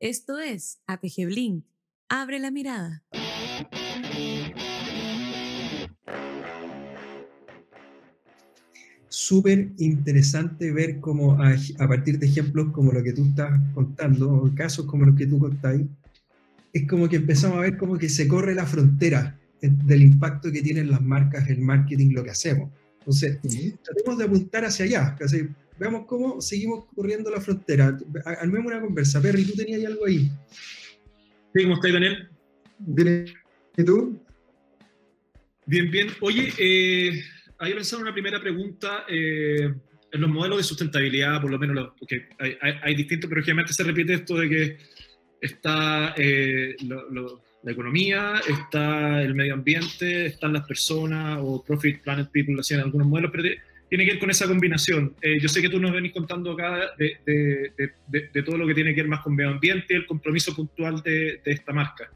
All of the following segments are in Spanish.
Esto es APG Blink. Abre la mirada. Súper interesante ver cómo a, partir de ejemplos como lo que tú estás contando, o casos como los que tú contáis, es como que empezamos a ver como que se corre la frontera del impacto que tienen las marcas, el marketing, lo que hacemos. Entonces, tratemos de apuntar hacia allá. veamos cómo seguimos corriendo la frontera. Armemos una conversa. Perry, ¿tú tenías algo ahí? Sí, ¿cómo estás, Daniel? Bien, ¿y tú? Bien, bien. Oye, eh, había pensado una primera pregunta. Eh, en los modelos de sustentabilidad, por lo menos, porque hay, hay, distintos, pero generalmente se repite esto de que está eh, la economía, está el medio ambiente, están las personas o Profit Planet People, hacían algunos modelos, pero tiene que ver con esa combinación. Eh, yo sé que tú nos venís contando acá de, de, todo lo que tiene que ver más con medio ambiente, el compromiso puntual de, esta marca.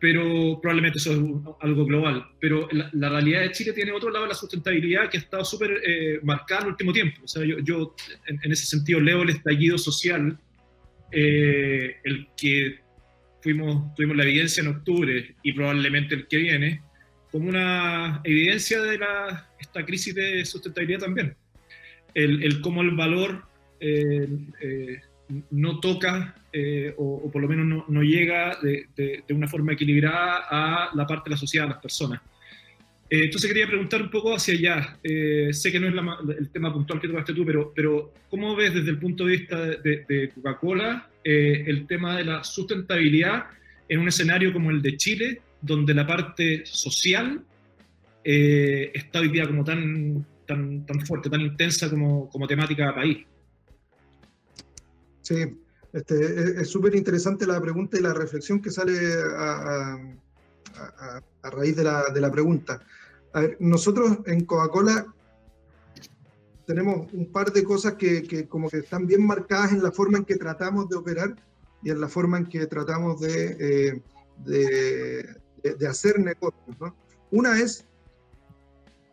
Pero probablemente eso es algo global. Pero la, realidad de Chile tiene otro lado de la sustentabilidad que ha estado súper eh, marcada en el último tiempo. O sea, yo, yo en, en, ese sentido leo el estallido social, eh, el que fuimos, tuvimos la evidencia en octubre y probablemente el que viene, como una evidencia de la, esta crisis de sustentabilidad también. El, el cómo el valor eh, eh, no toca eh, o, por lo menos no, no llega de, de, de, una forma equilibrada a la parte de la sociedad, a las personas. entonces quería preguntar un poco hacia allá. sé que no es el tema puntual que tocaste tú, pero, pero ¿cómo ves desde el punto de vista de, de Coca-Cola el tema de la sustentabilidad en un escenario como el de Chile, donde la parte social eh, está hoy día como tan, tan, tan fuerte, tan intensa como, como temática de país. Sí, este, es súper interesante la pregunta y la reflexión que sale a, a, a raíz de la, de la pregunta. Ver, nosotros en Coca-Cola tenemos un par de cosas que, que, como que están bien marcadas en la forma en que tratamos de operar y en la forma en que tratamos de, eh, de, hacer negocios. ¿no? Una es,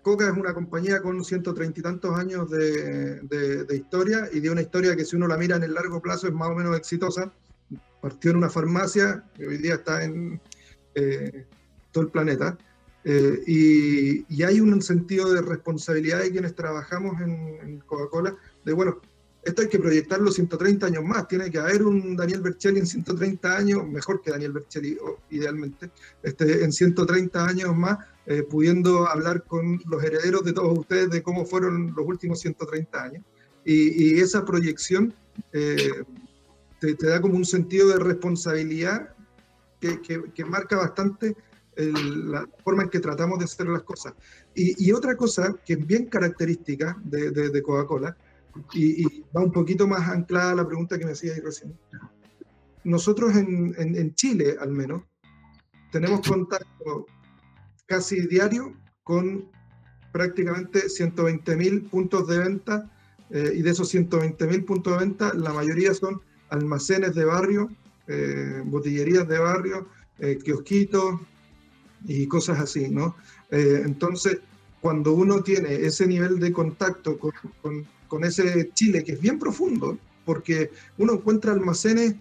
Coca es una compañía con 130 y tantos años de, de, historia y de una historia que si uno la mira en el largo plazo es más o menos exitosa. Partió en una farmacia, que hoy día está en eh, todo el planeta. Eh, y, y, hay un sentido de responsabilidad de quienes trabajamos en, en Coca-Cola, de bueno, esto hay que proyectarlo 130 años más. Tiene que haber un Daniel Bercelli en 130 años, mejor que Daniel Bercelli, idealmente, este, en 130 años más, eh, pudiendo hablar con los herederos de todos ustedes de cómo fueron los últimos 130 años. Y, y esa proyección eh, te, te, da como un sentido de responsabilidad que, que, que marca bastante el, la forma en que tratamos de hacer las cosas. Y, y otra cosa que es bien característica de, de, de Coca-Cola, y, y, va un poquito más anclada a la pregunta que me hacía ahí recién. Nosotros en, en, en Chile, al menos, tenemos contacto casi diario con prácticamente 120.000 puntos de venta eh, y de esos 120.000 puntos de venta, la mayoría son almacenes de barrio, eh, botillerías de barrio, eh, kiosquitos y cosas así, ¿no? Eh, entonces, cuando uno tiene ese nivel de contacto con, con con ese Chile que es bien profundo, porque uno encuentra almacenes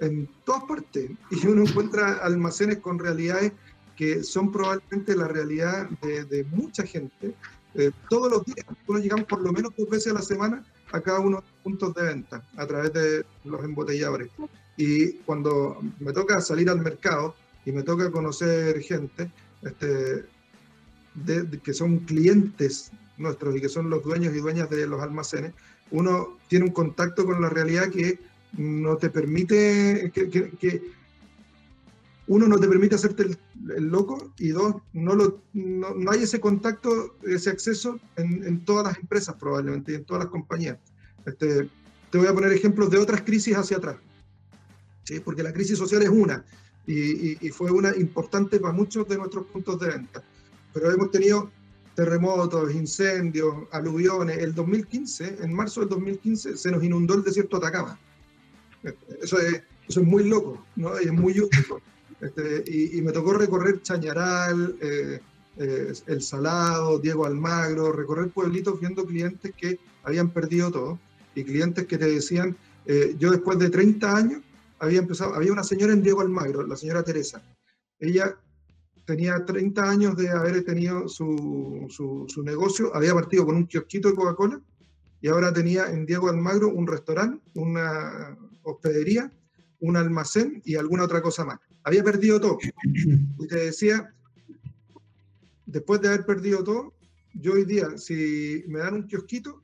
en todas partes y uno encuentra almacenes con realidades que son probablemente la realidad de, de mucha gente. Eh, todos los días, nosotros llegamos por lo menos dos veces a la semana a cada uno de los puntos de venta a través de los embotelladores. Y cuando me toca salir al mercado y me toca conocer gente este, de, de, que son clientes nuestros y que son los dueños y dueñas de los almacenes, uno tiene un contacto con la realidad que no te permite, que, que, que uno no te permite hacerte el, el loco y dos, no, lo, no, no, hay ese contacto, ese acceso en, en, todas las empresas probablemente y en todas las compañías. Este, te voy a poner ejemplos de otras crisis hacia atrás, ¿sí? porque la crisis social es una y, y, y fue una importante para muchos de nuestros puntos de venta, pero hemos tenido terremotos, incendios, aluviones. El 2015, en marzo del 2015, se nos inundó el desierto de Atacama. Eso es, eso es muy loco, ¿no? Y es muy útil. Este, y, me tocó recorrer Chañaral, eh, eh, El Salado, Diego Almagro, recorrer pueblitos viendo clientes que habían perdido todo y clientes que te decían, eh, yo después de 30 años había empezado, había una señora en Diego Almagro, la señora Teresa. Ella tenía 30 años de haber tenido su, su, su negocio, había partido con un kiosquito de Coca-Cola y ahora tenía en Diego Almagro un restaurante, una hospedería, un almacén y alguna otra cosa más. Había perdido todo. Y te decía, después de haber perdido todo, yo hoy día, si me dan un kiosquito,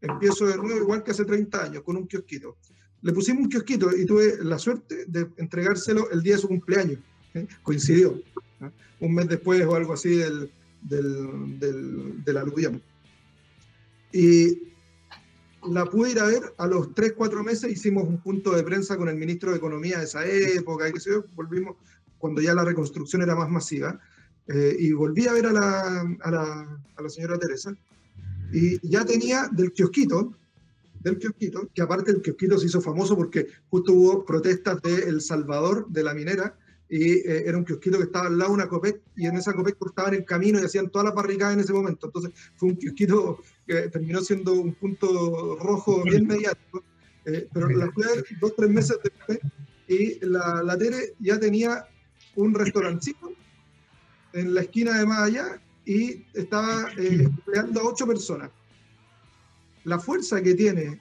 empiezo de nuevo igual que hace 30 años, con un kiosquito. Le pusimos un kiosquito y tuve la suerte de entregárselo el día de su cumpleaños. ¿eh? Coincidió, ¿eh? un mes después o algo así del, del, del, del. Y la pude ir a ver a los 3, 4 meses, hicimos un punto de prensa con el ministro de Economía de esa época, y volvimos cuando ya la reconstrucción era más masiva, eh, y volví a ver a la, a, la, a la, señora Teresa, y ya tenía del kiosquito, del kiosquito, que aparte el kiosquito se hizo famoso porque justo hubo protestas de El Salvador, de la minera, y eh, era un kiosquito que estaba al lado de una COPEC, y en esa COPEC cortaban el camino y hacían todas las barricadas en ese momento. Entonces fue un kiosquito que terminó siendo un punto rojo bien mediático. Eh, pero la fui dos, tres meses después, y la, la Tere ya tenía un restaurancito en la esquina de más allá y estaba eh, empleando a ocho personas. La fuerza que tiene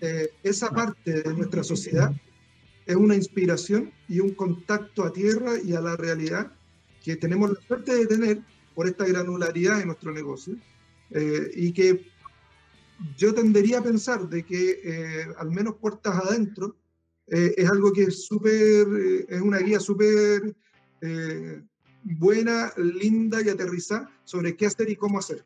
eh, esa parte de nuestra sociedad es una inspiración y un contacto a tierra y a la realidad que tenemos la suerte de tener por esta granularidad de nuestro negocio eh, y que yo tendería a pensar de que eh, al menos puertas adentro eh, es algo que es súper, es una guía súper buena, linda y aterrizada sobre qué hacer y cómo hacer.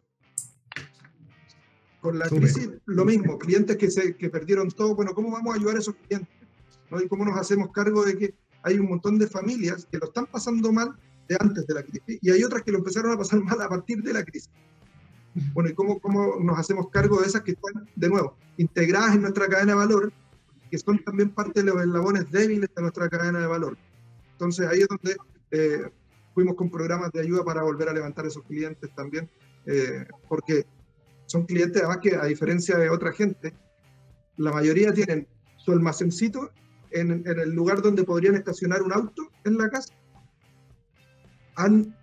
Con la Súper. crisis, lo mismo, clientes que, se, que perdieron todo, bueno, ¿cómo vamos a ayudar a esos clientes? ¿no? Y cómo nos hacemos cargo de que hay un montón de familias que lo están pasando mal de antes de la crisis y hay otras que lo empezaron a pasar mal a partir de la crisis. Bueno, ¿y cómo, cómo nos hacemos cargo de esas que están, de nuevo, integradas en nuestra cadena de valor, que son también parte de los eslabones débiles de nuestra cadena de valor? Entonces ahí es donde eh, fuimos con programas de ayuda para volver a levantar esos clientes también, eh, porque son clientes además que a diferencia de otra gente, la mayoría tienen su almacencito en, en el lugar donde podrían estacionar un auto en la casa. Han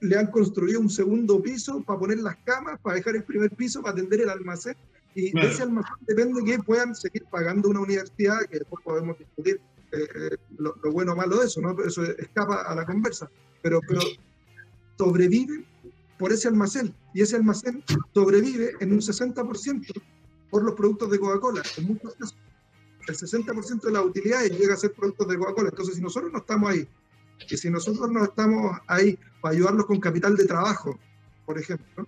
le han construido un segundo piso para poner las camas, para dejar el primer piso, para atender el almacén. Y Claro. de ese almacén depende que puedan seguir pagando una universidad, que después podemos discutir eh, eh, lo, lo bueno o malo de eso, ¿no? Eso escapa a la conversa. Pero, pero sobreviven por ese almacén. Y ese almacén sobrevive en un 60% por los productos de Coca-Cola. En muchos casos, el 60% de las utilidades llega a ser productos de Coca-Cola. Entonces, si nosotros no estamos ahí, y si nosotros no estamos ahí para ayudarlos con capital de trabajo, por ejemplo,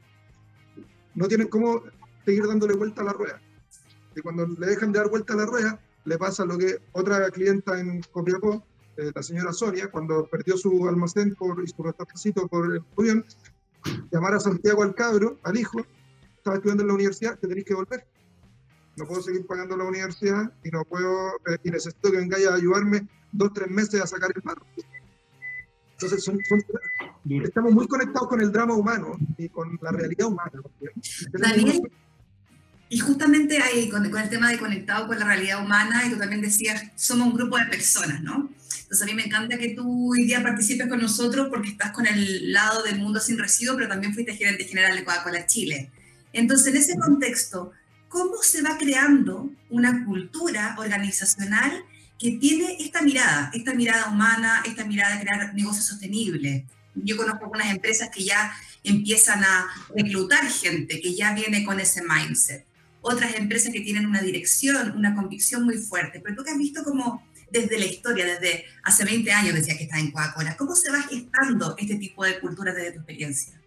no tienen cómo seguir dándole vuelta a la rueda. Y cuando le dejan de dar vuelta a la rueda, le pasa lo que otra clienta en Copiapó, eh, la señora Sonia, cuando perdió su almacén por, y su restaurancito por el llamar a Santiago al cabro, al hijo, estaba estudiando en la universidad, que tenéis que volver. No puedo seguir pagando la universidad y no puedo, eh, y necesito que vengáis a ayudarme dos, tres meses a sacar el barro. Entonces, son- estamos muy conectados con el drama humano y con la realidad humana. Daniel, y justamente ahí, con, con el tema de conectado con la realidad humana, y tú también decías, somos un grupo de personas, ¿no? Entonces a mí me encanta que tú hoy día participes con nosotros porque estás con el lado del mundo sin residuos, pero también fuiste gerente general de Coca-Cola Chile. Entonces, en ese contexto, ¿cómo se va creando una cultura organizacional que tiene esta mirada, esta mirada humana, esta mirada de crear negocios sostenibles? Yo conozco algunas empresas que ya empiezan a reclutar gente que ya viene con ese mindset. Otras empresas que tienen una dirección, una convicción muy fuerte. Pero tú que has visto como desde la historia, desde hace 20 años decía que está en Coca-Cola, ¿cómo se va gestando este tipo de cultura desde tu experiencia?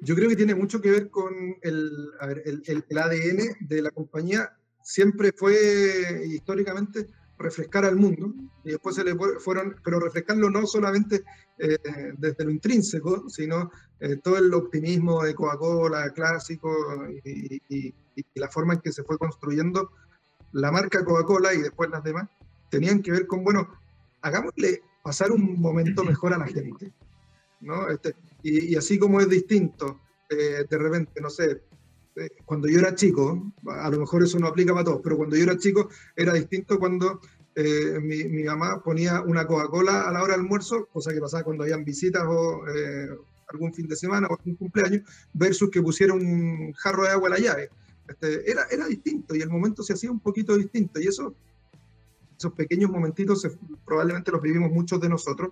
Yo creo que tiene mucho que ver con el, ADN de la compañía. Siempre fue históricamente refrescar al mundo y después se le fue- fueron, pero refrescarlo no solamente eh, desde lo intrínseco, sino eh, todo el optimismo de Coca-Cola clásico y, y- y la forma en que se fue construyendo la marca Coca-Cola y después las demás, tenían que ver con, bueno, hagámosle pasar un momento mejor a la gente. ¿no? Este, y, y así como es distinto, eh, de repente, no sé, cuando yo era chico, a lo mejor eso no aplica para todos, pero cuando yo era chico era distinto cuando eh, mi, mamá ponía una Coca-Cola a la hora del almuerzo, cosa que pasaba cuando habían visitas o eh, algún fin de semana o algún cumpleaños, versus que pusiera un jarro de agua a la llave. Este, era, era distinto y el momento se hacía un poquito distinto y eso, esos pequeños momentitos probablemente los vivimos muchos de nosotros,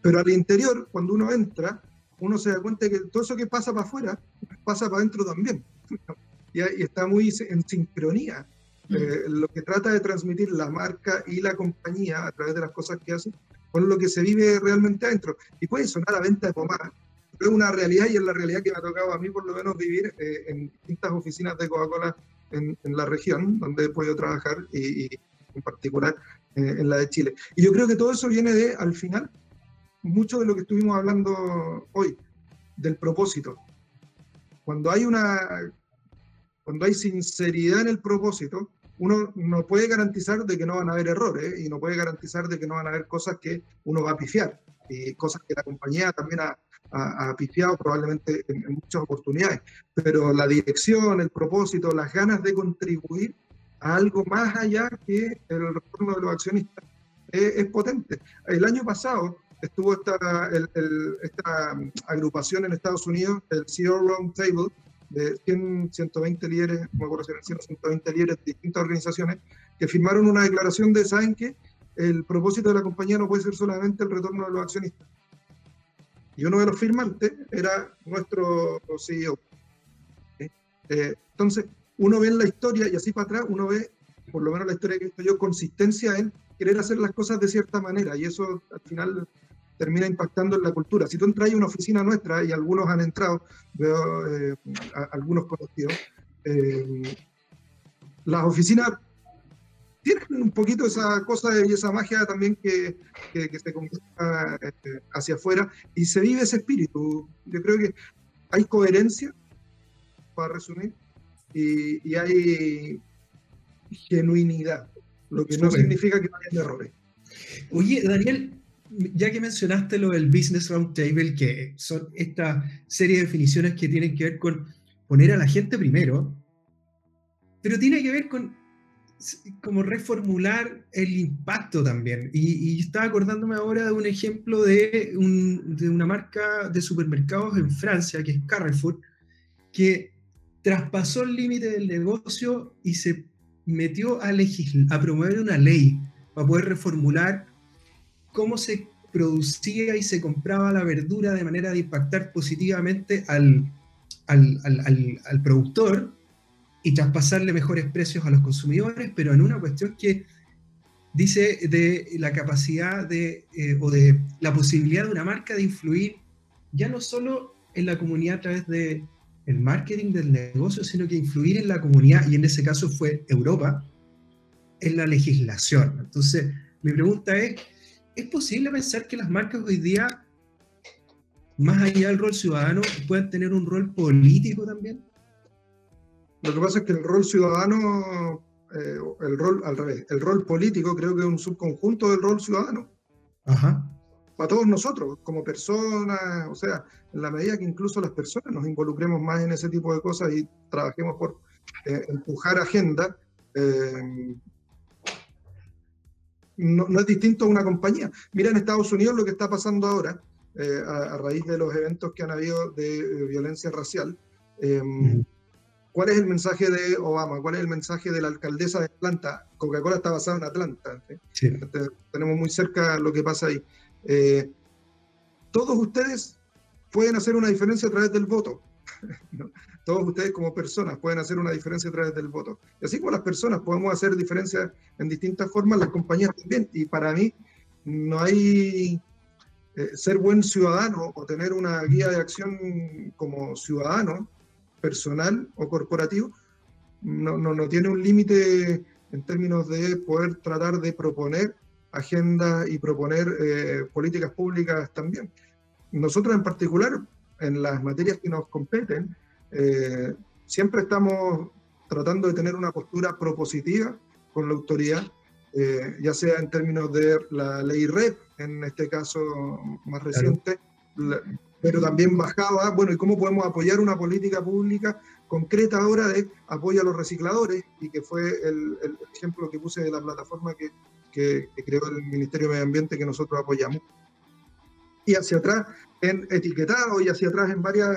pero al interior, cuando uno entra, uno se da cuenta que todo eso que pasa para afuera pasa para adentro también. Y, y, está muy en sincronía. Eh, lo que trata de transmitir la marca y la compañía a través de las cosas que hace con lo que se vive realmente adentro. Y puede sonar a venta de pomada, pero es una realidad y es la realidad que me ha tocado a mí por lo menos vivir eh, en distintas oficinas de Coca-Cola en, en, la región donde he podido trabajar y, y en particular eh, en la de Chile. Y yo creo que todo eso viene de, al final, mucho de lo que estuvimos hablando hoy, del propósito. Cuando hay una, cuando hay sinceridad en el propósito, uno no puede garantizar de que no van a haber errores y no puede garantizar de que no van a haber cosas que uno va a pifiar y cosas que la compañía también ha, ha, ha pifiado probablemente en, en, muchas oportunidades. Pero la dirección, el propósito, las ganas de contribuir a algo más allá que el retorno de los accionistas es, es potente. El año pasado estuvo esta, el, el, esta agrupación en Estados Unidos, el CEO Round Table, de 100, 120 líderes, me acuerdo si eran 100, 120 líderes de distintas organizaciones, que firmaron una declaración de, ¿saben qué? El propósito de la compañía no puede ser solamente el retorno de los accionistas. Y uno de los firmantes era nuestro CEO. Eh, entonces, uno ve en la historia, y así para atrás, uno ve, por lo menos la historia que he visto yo, consistencia en querer hacer las cosas de cierta manera, y eso al final termina impactando en la cultura. Si tú entras a una oficina nuestra, y algunos han entrado, veo eh, a, algunos conocidos, eh, las oficinas tienen un poquito esa cosa y esa magia también que, que, que se comunica este, hacia afuera y se vive ese espíritu. Yo creo que hay coherencia, para resumir, y, y hay genuinidad, lo que no significa que no haya errores. Oye, Daniel, ya que mencionaste lo del Business Roundtable, que son esta serie de definiciones que tienen que ver con poner a la gente primero, pero tiene que ver con como reformular el impacto también. Y, y estaba acordándome ahora de un ejemplo de, un, de, una marca de supermercados en Francia, que es Carrefour, que traspasó el límite del negocio y se metió a, a promover una ley para poder reformular cómo se producía y se compraba la verdura de manera de impactar positivamente al, al, al, al, productor y traspasarle mejores precios a los consumidores, pero en una cuestión que dice de la capacidad de, eh, o de la posibilidad de una marca de influir ya no solo en la comunidad a través de el marketing del negocio, sino que influir en la comunidad, y en ese caso fue Europa, en la legislación. Entonces, mi pregunta es, ¿es posible pensar que las marcas hoy día, más allá del rol ciudadano, puedan tener un rol político también? Lo que pasa es que el rol ciudadano, eh, el rol al revés, el rol político creo que es un subconjunto del rol ciudadano. Ajá. Para todos nosotros, como personas, o sea, en la medida que incluso las personas nos involucremos más en ese tipo de cosas y trabajemos por eh, empujar agenda, eh, no, no, es distinto a una compañía. Mira en Estados Unidos lo que está pasando ahora, eh, a, a, raíz de los eventos que han habido de, de violencia racial. Eh, mm. ¿Cuál es el mensaje de Obama? ¿Cuál es el mensaje de la alcaldesa de Atlanta? Coca-Cola está basada en Atlanta. Sí. Entonces, tenemos muy cerca lo que pasa ahí. Eh, todos ustedes pueden hacer una diferencia a través del voto. ¿no? Todos ustedes como personas pueden hacer una diferencia a través del voto. Y así como las personas podemos hacer diferencias en distintas formas, las compañías también. Y para mí no hay eh, ser buen ciudadano o tener una guía de acción como ciudadano, personal o corporativo, no, no, no tiene un límite en términos de poder tratar de proponer agenda y proponer eh, políticas públicas también. Nosotros en particular, en las materias que nos competen, eh, siempre estamos tratando de tener una postura propositiva con la autoridad, eh, ya sea en términos de la ley REP, en este caso más reciente, claro. la, pero también bajaba, bueno, ¿y cómo podemos apoyar una política pública concreta ahora de apoyo a los recicladores? Y que fue el, el ejemplo que puse de la plataforma que, que, que, creó el Ministerio de Medio Ambiente que nosotros apoyamos. Y hacia atrás en etiquetado y hacia atrás en varias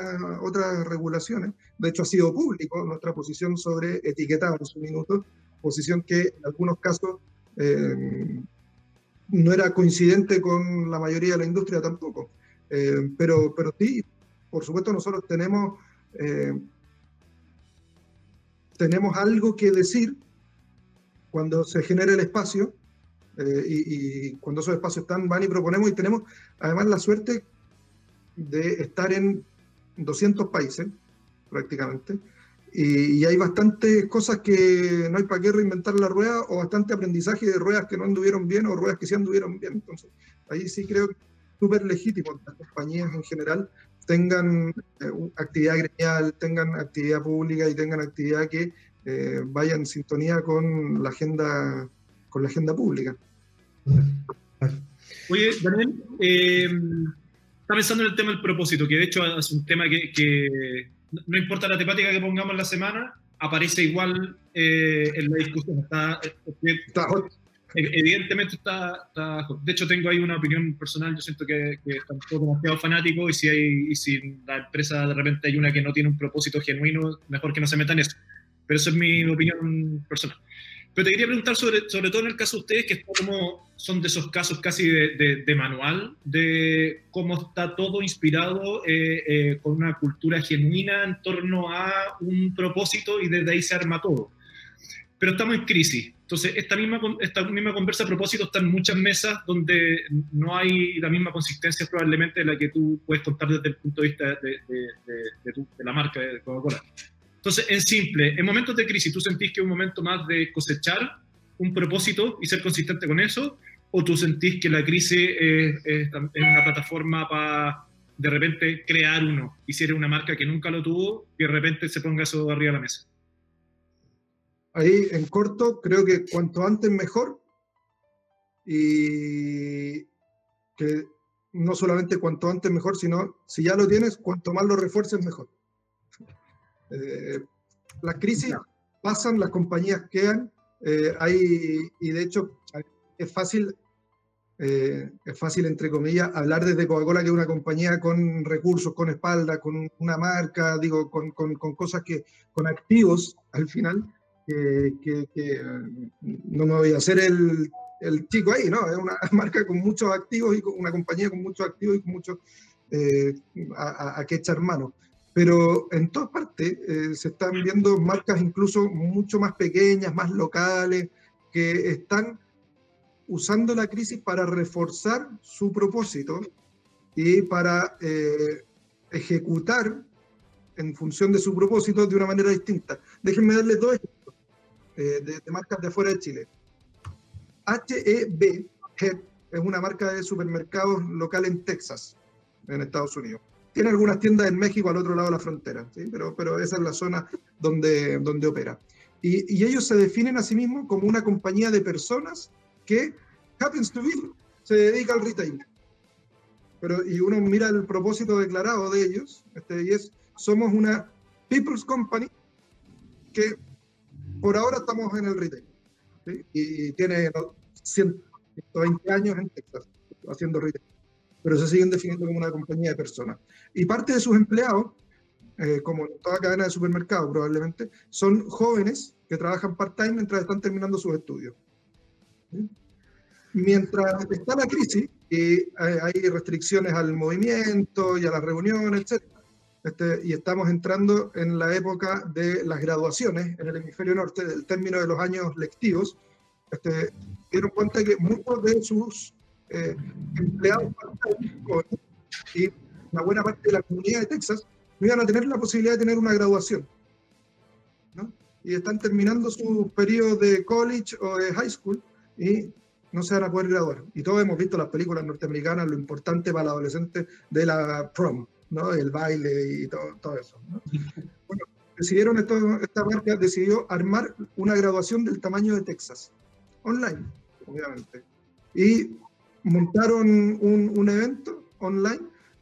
otras regulaciones. De hecho, ha sido público nuestra posición sobre etiquetado en su minuto, posición que en algunos casos eh, no era coincidente con la mayoría de la industria tampoco. Eh, pero, pero sí, por supuesto, nosotros tenemos, eh, tenemos algo que decir cuando se genera el espacio eh, y, y, cuando esos espacios están, van y proponemos y tenemos además la suerte de estar en 200 países prácticamente y, y, hay bastantes cosas que no hay para qué reinventar la rueda o bastante aprendizaje de ruedas que no anduvieron bien o ruedas que sí anduvieron bien. Entonces, ahí sí creo que súper legítimo que las compañías en general tengan eh, actividad gremial, tengan actividad pública y tengan actividad que eh, vaya en sintonía con la agenda, con la agenda pública. Oye, Daniel, eh, está pensando en el tema del propósito, que de hecho es un tema que, que no importa la temática que pongamos en la semana, aparece igual eh, en la discusión. Está, eh, está evidentemente está, está, De hecho, tengo ahí una opinión personal. Yo siento que, que está un poco demasiado fanático y si, hay, y si la empresa de repente hay una que no tiene un propósito genuino, mejor que no se meta en eso. Pero eso es mi opinión personal. Pero te quería preguntar sobre, sobre todo en el caso de ustedes, que como, son de esos casos casi de, de, de manual, de cómo está todo inspirado eh, eh, con una cultura genuina en torno a un propósito y desde ahí se arma todo. Pero estamos en crisis. Entonces, esta misma, esta misma conversa a propósito está en muchas mesas donde no hay la misma consistencia probablemente de la que tú puedes contar desde el punto de vista de, de, tu, de la marca de Coca-Cola. Entonces, en simple, en momentos de crisis, ¿tú sentís que es un momento más de cosechar un propósito y ser consistente con eso? ¿O tú sentís que la crisis es, es, es una plataforma para de repente crear uno? Y si eres una marca que nunca lo tuvo, y de repente se ponga eso arriba de la mesa. Ahí, en corto, creo que cuanto antes mejor. Y que no solamente cuanto antes mejor, sino si ya lo tienes, cuanto más lo refuerces mejor. Eh, las crisis pasan, las compañías quedan, eh, hay, y de hecho es fácil, eh, es fácil, entre comillas, hablar desde Coca-Cola, que es una compañía con recursos, con espalda, con una marca, digo, con, con, con cosas que, con activos al final, que, que, que, no me voy a hacer el, el, chico ahí, ¿no? Es una marca con muchos activos y con una compañía con muchos activos y con mucho eh, a, a, a que echar mano pero en todas partes eh, se están viendo marcas incluso mucho más pequeñas, más locales, que están usando la crisis para reforzar su propósito y para eh, ejecutar en función de su propósito de una manera distinta. Déjenme darles dos ejemplos eh, de, marcas de afuera de Chile. HEB, HEB es una marca de supermercados local en Texas, en Estados Unidos. Tiene algunas tiendas en México al otro lado de la frontera, ¿sí? pero, pero esa es la zona donde, donde opera. Y, y, ellos se definen a sí mismos como una compañía de personas que, happens to be, se dedica al retail. Pero, y uno mira el propósito declarado de ellos, este, y es, somos una people's company que por ahora estamos en el retail. ¿sí? Y, tiene 120 años en Texas haciendo retail pero se siguen definiendo como una compañía de personas. Y parte de sus empleados, eh, como en toda cadena de supermercados probablemente, son jóvenes que trabajan part-time mientras están terminando sus estudios. ¿Sí? Mientras está la crisis y hay restricciones al movimiento y a las reuniones, etc., este, y estamos entrando en la época de las graduaciones en el hemisferio norte, del término de los años lectivos, este, dieron cuenta que muchos de sus eh, empleados y una buena parte de la comunidad de Texas no iban a tener la posibilidad de tener una graduación. ¿no? Y están terminando su periodo de college o de high school y no se van a poder graduar. Y todos hemos visto las películas norteamericanas, lo importante para el adolescente de la prom, ¿no? el baile y todo, todo eso. ¿no? Bueno, decidieron, esto, esta marca decidió armar una graduación del tamaño de Texas, online, obviamente. Y montaron un, un, evento online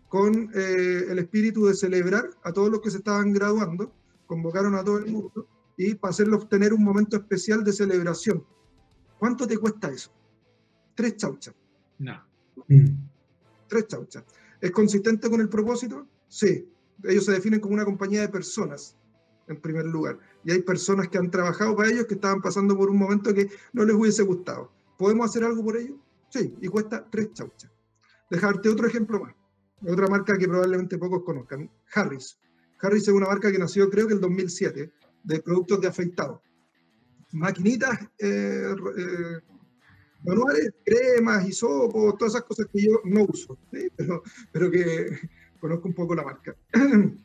con eh, el espíritu de celebrar a todos los que se estaban graduando, convocaron a todo el mundo y para hacerlos tener un momento especial de celebración. ¿Cuánto te cuesta eso? Tres chauchas. No. Mm. Tres chauchas. ¿Es consistente con el propósito? Sí. Ellos se definen como una compañía de personas, en primer lugar. Y hay personas que han trabajado para ellos que estaban pasando por un momento que no les hubiese gustado. ¿Podemos hacer algo por ellos? Sí, y cuesta tres chauchas. Dejarte otro ejemplo más. Otra marca que probablemente pocos conozcan, Harris. Harris es una marca que nació creo que el 2007, de productos de afeitado. Maquinitas eh, eh, manuales, cremas, hisopos, todas esas cosas que yo no uso, pero, pero que conozco un poco la marca.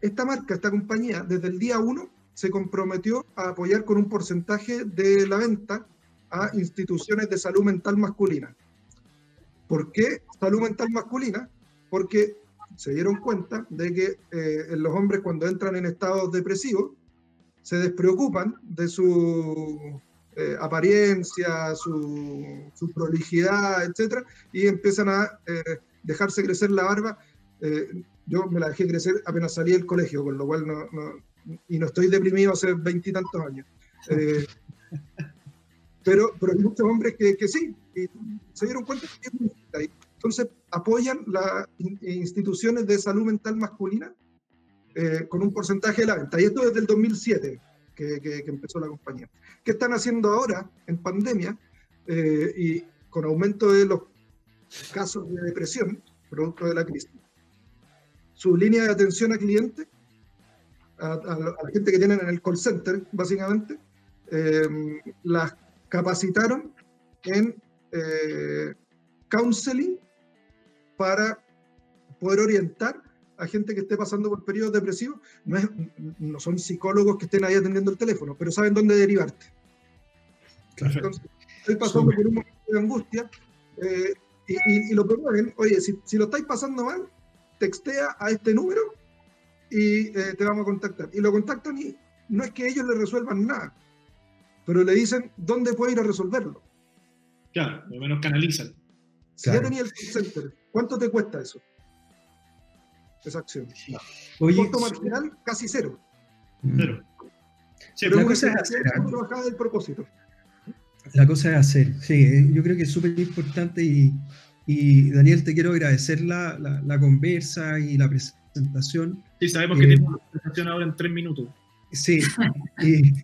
Esta marca, esta compañía, desde el día 1 se comprometió a apoyar con un porcentaje de la venta a instituciones de salud mental masculina. ¿Por qué salud mental masculina? Porque se dieron cuenta de que eh, los hombres cuando entran en estados depresivos se despreocupan de su eh, apariencia, su, su, prolijidad, etc. Y empiezan a eh, dejarse crecer la barba. Eh, yo me la dejé crecer apenas salí del colegio, con lo cual no, no y no estoy deprimido hace veintitantos años. Eh, pero, pero hay muchos hombres que, que sí, y se dieron cuenta que entonces apoyan las instituciones de salud mental masculina eh, con un porcentaje de la venta. Y esto desde el 2007 que, que, que empezó la compañía. ¿Qué están haciendo ahora en pandemia eh, y con aumento de los casos de depresión, producto de la crisis? Su línea de atención a clientes, a, la gente que tienen en el call center, básicamente, eh, las capacitaron en eh, counseling para poder orientar a gente que esté pasando por periodos depresivos. No, es, no, son psicólogos que estén ahí atendiendo el teléfono, pero saben dónde derivarte. Claro. Entonces, estoy pasando por un momento de angustia eh, y, y, y, lo promueven. Oye, si, si, lo estáis pasando mal, textea a este número y eh, te vamos a contactar. Y lo contactan y no es que ellos le resuelvan nada, pero le dicen dónde puede ir a resolverlo. Claro, lo menos canalizan. Si claro. ya tenía el center, ¿cuánto te cuesta eso? Esa acción. No. Oye, costo marginal casi cero. Cero. Sí, pero la cosa es hacer. Del propósito. La cosa es hacer, sí, yo creo que es súper importante y, y, Daniel, te quiero agradecer la, la, la, conversa y la presentación. Sí, sabemos que eh, tenemos una presentación ahora en tres minutos. Sí, y,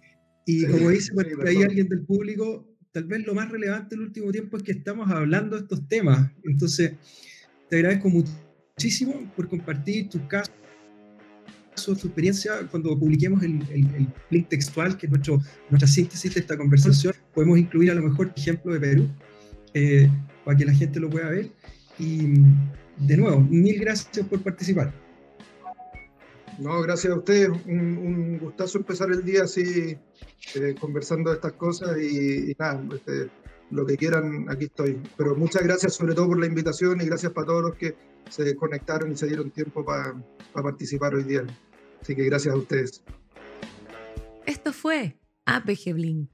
y sí, como dice por sí, ahí alguien del público, tal vez lo más relevante en el último tiempo es que estamos hablando de estos temas. Entonces, te agradezco muchísimo por compartir tus casos, tu experiencia. Cuando publiquemos el, el, el, link textual, que es nuestro, nuestra síntesis de esta conversación, podemos incluir a lo mejor ejemplo de Perú, eh, para que la gente lo pueda ver. Y de nuevo, mil gracias por participar. No, gracias a ustedes. Un, gustazo empezar el día así, eh, conversando de estas cosas y, nada, este, lo que quieran, aquí estoy. Pero muchas gracias sobre todo por la invitación y gracias para todos los que se conectaron y se dieron tiempo para pa participar hoy día. Así que gracias a ustedes. Esto fue APG Blink.